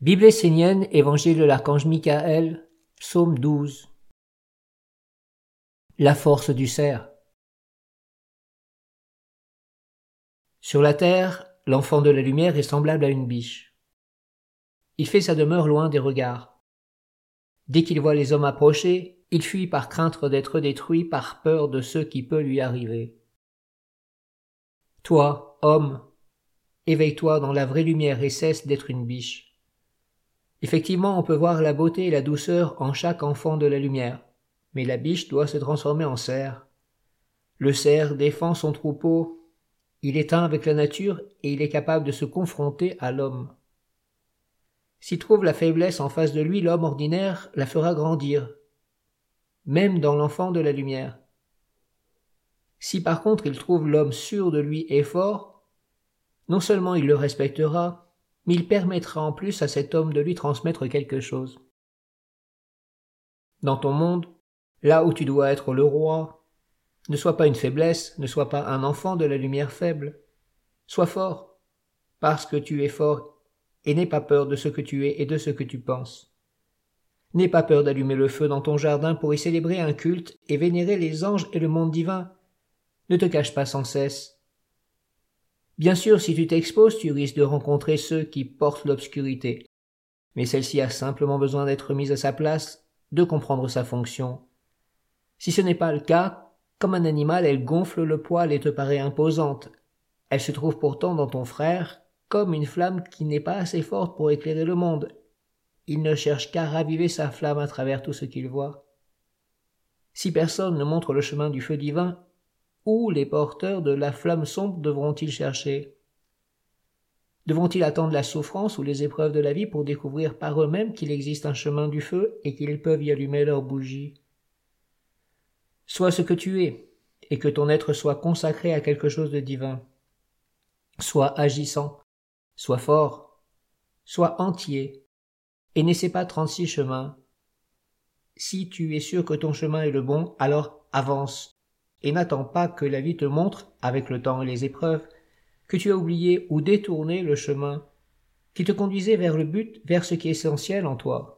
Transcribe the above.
Bible essénienne, Évangile de l'archange Michael, Psaume 12. La force du cerf. Sur la terre, l'enfant de la lumière est semblable à une biche. Il fait sa demeure loin des regards. Dès qu'il voit les hommes approcher, il fuit par crainte d'être détruit par peur de ce qui peut lui arriver. Toi, homme, éveille-toi dans la vraie lumière et cesse d'être une biche. Effectivement, on peut voir la beauté et la douceur en chaque enfant de la lumière, mais la biche doit se transformer en cerf. Le cerf défend son troupeau, il est un avec la nature et il est capable de se confronter à l'homme. S'il trouve la faiblesse en face de lui, l'homme ordinaire la fera grandir, même dans l'enfant de la lumière. Si par contre il trouve l'homme sûr de lui et fort, non seulement il le respectera, mais il permettra en plus à cet homme de lui transmettre quelque chose. Dans ton monde, là où tu dois être le roi, ne sois pas une faiblesse, ne sois pas un enfant de la lumière faible. Sois fort, parce que tu es fort, et n'aie pas peur de ce que tu es et de ce que tu penses. N'aie pas peur d'allumer le feu dans ton jardin pour y célébrer un culte et vénérer les anges et le monde divin. Ne te cache pas sans cesse. Bien sûr, si tu t'exposes, tu risques de rencontrer ceux qui portent l'obscurité. Mais celle-ci a simplement besoin d'être mise à sa place, de comprendre sa fonction. Si ce n'est pas le cas, comme un animal, elle gonfle le poil et te paraît imposante. Elle se trouve pourtant dans ton frère comme une flamme qui n'est pas assez forte pour éclairer le monde. Il ne cherche qu'à raviver sa flamme à travers tout ce qu'il voit. Si personne ne montre le chemin du feu divin, où les porteurs de la flamme sombre devront-ils chercher? Devront-ils attendre la souffrance ou les épreuves de la vie pour découvrir par eux-mêmes qu'il existe un chemin du feu et qu'ils peuvent y allumer leurs bougies? Sois ce que tu es, et que ton être soit consacré à quelque chose de divin. Sois agissant, sois fort, sois entier, et n'essaie pas trente-six chemins. Si tu es sûr que ton chemin est le bon, alors avance, et n'attends pas que la vie te montre, avec le temps et les épreuves, que tu as oublié ou détourné le chemin qui te conduisait vers le but, vers ce qui est essentiel en toi.